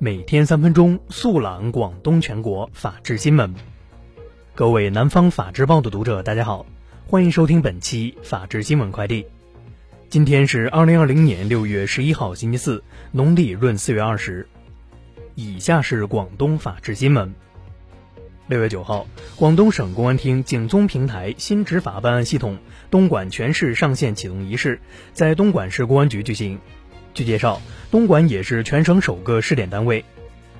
每天三分钟，速览广东全国法治新闻。各位南方法制报的读者，大家好，欢迎收听本期法治新闻快递。今天是二零二零年六月十一号，星期四，农历闰四月二十。以下是广东法治新闻。六月九号，广东省公安厅警综平台新执法办案系统东莞全市上线启动仪式在东莞市公安局举行。据介绍，东莞也是全省首个试点单位。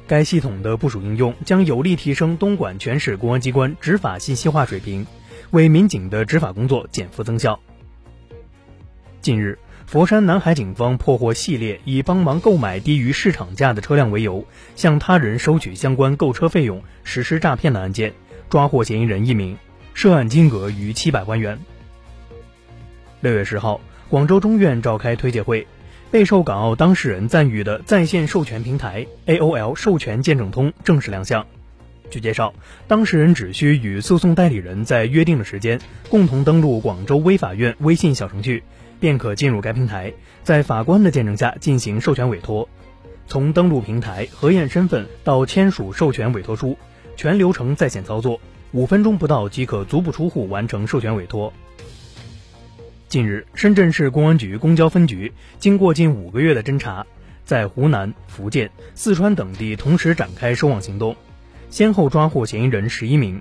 该系统的部署应用将有力提升东莞全市公安机关执法信息化水平，为民警的执法工作减负增效。近日，佛山南海警方破获系列以帮忙购买低于市场价的车辆为由，向他人收取相关购车费用实施诈骗的案件，抓获嫌疑人一名，涉案金额逾七百万元。六月十号，广州中院召开推介会。备受港澳当事人赞誉的在线授权平台 AOL 授权见证通正式亮相。据介绍，当事人只需与诉讼代理人在约定的时间共同登录广州微法院微信小程序，便可进入该平台，在法官的见证下进行授权委托。从登录平台、核验身份到签署授权委托书，全流程在线操作，五分钟不到即可足不出户完成授权委托。近日，深圳市公安局公交分局经过近五个月的侦查，在湖南、福建、四川等地同时展开收网行动，先后抓获嫌疑人十一名，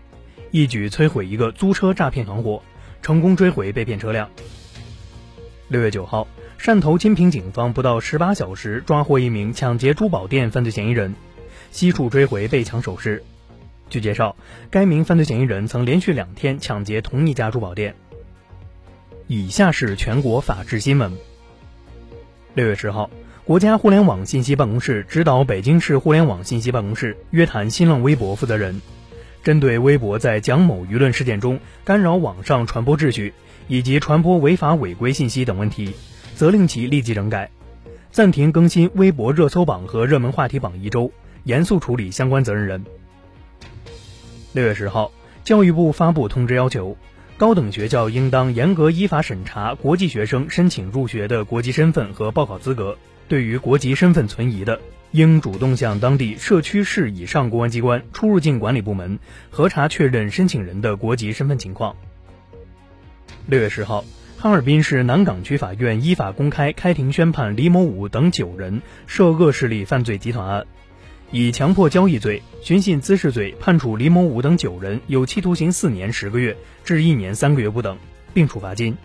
一举摧毁一个租车诈骗团伙，成功追回被骗车辆。六月九号，汕头金平警方不到十八小时抓获一名抢劫珠宝店犯罪嫌疑人，悉数追回被抢首饰。据介绍，该名犯罪嫌疑人曾连续两天抢劫同一家珠宝店。以下是全国法制新闻。六月十号，国家互联网信息办公室指导北京市互联网信息办公室约谈新浪微博负责人，针对微博在蒋某舆论事件中干扰网上传播秩序以及传播违法违规信息等问题，责令其立即整改，暂停更新微博热搜榜和热门话题榜一周，严肃处理相关责任人。六月十号，教育部发布通知要求。高等学校应当严格依法审查国际学生申请入学的国籍身份和报考资格。对于国籍身份存疑的，应主动向当地社区市以上公安机关出入境管理部门核查确认申请人的国籍身份情况。六月十号，哈尔滨市南岗区法院依法公开开庭宣判李某武等九人涉恶势力犯罪集团案。以强迫交易罪、寻衅滋事罪判处李某武等九人有期徒刑四年十个月至一年三个月不等，并处罚金。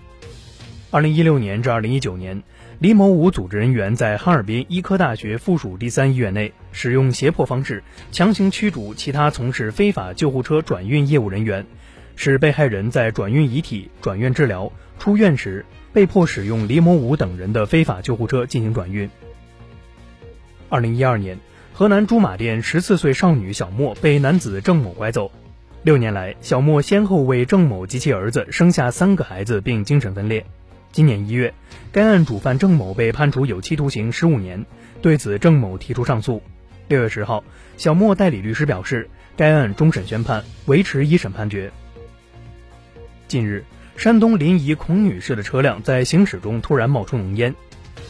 二零一六年至二零一九年，李某武组织人员在哈尔滨医科大学附属第三医院内使用胁迫方式，强行驱逐其他从事非法救护车转运业务人员，使被害人在转运遗体、转院治疗、出院时被迫使用李某武等人的非法救护车进行转运。二零一二年。河南驻马店十四岁少女小莫被男子郑某拐走，六年来，小莫先后为郑某及其儿子生下三个孩子，并精神分裂。今年一月，该案主犯郑某被判处有期徒刑十五年，对此郑某提出上诉。六月十号，小莫代理律师表示，该案终审宣判，维持一审判决。近日，山东临沂孔女士的车辆在行驶中突然冒出浓烟，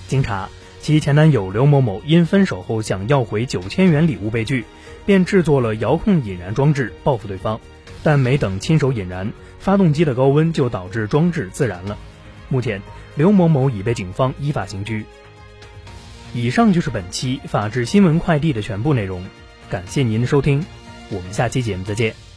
经查。其前男友刘某某因分手后想要回九千元礼物被拒，便制作了遥控引燃装置报复对方，但没等亲手引燃，发动机的高温就导致装置自燃了。目前，刘某某已被警方依法刑拘。以上就是本期法治新闻快递的全部内容，感谢您的收听，我们下期节目再见。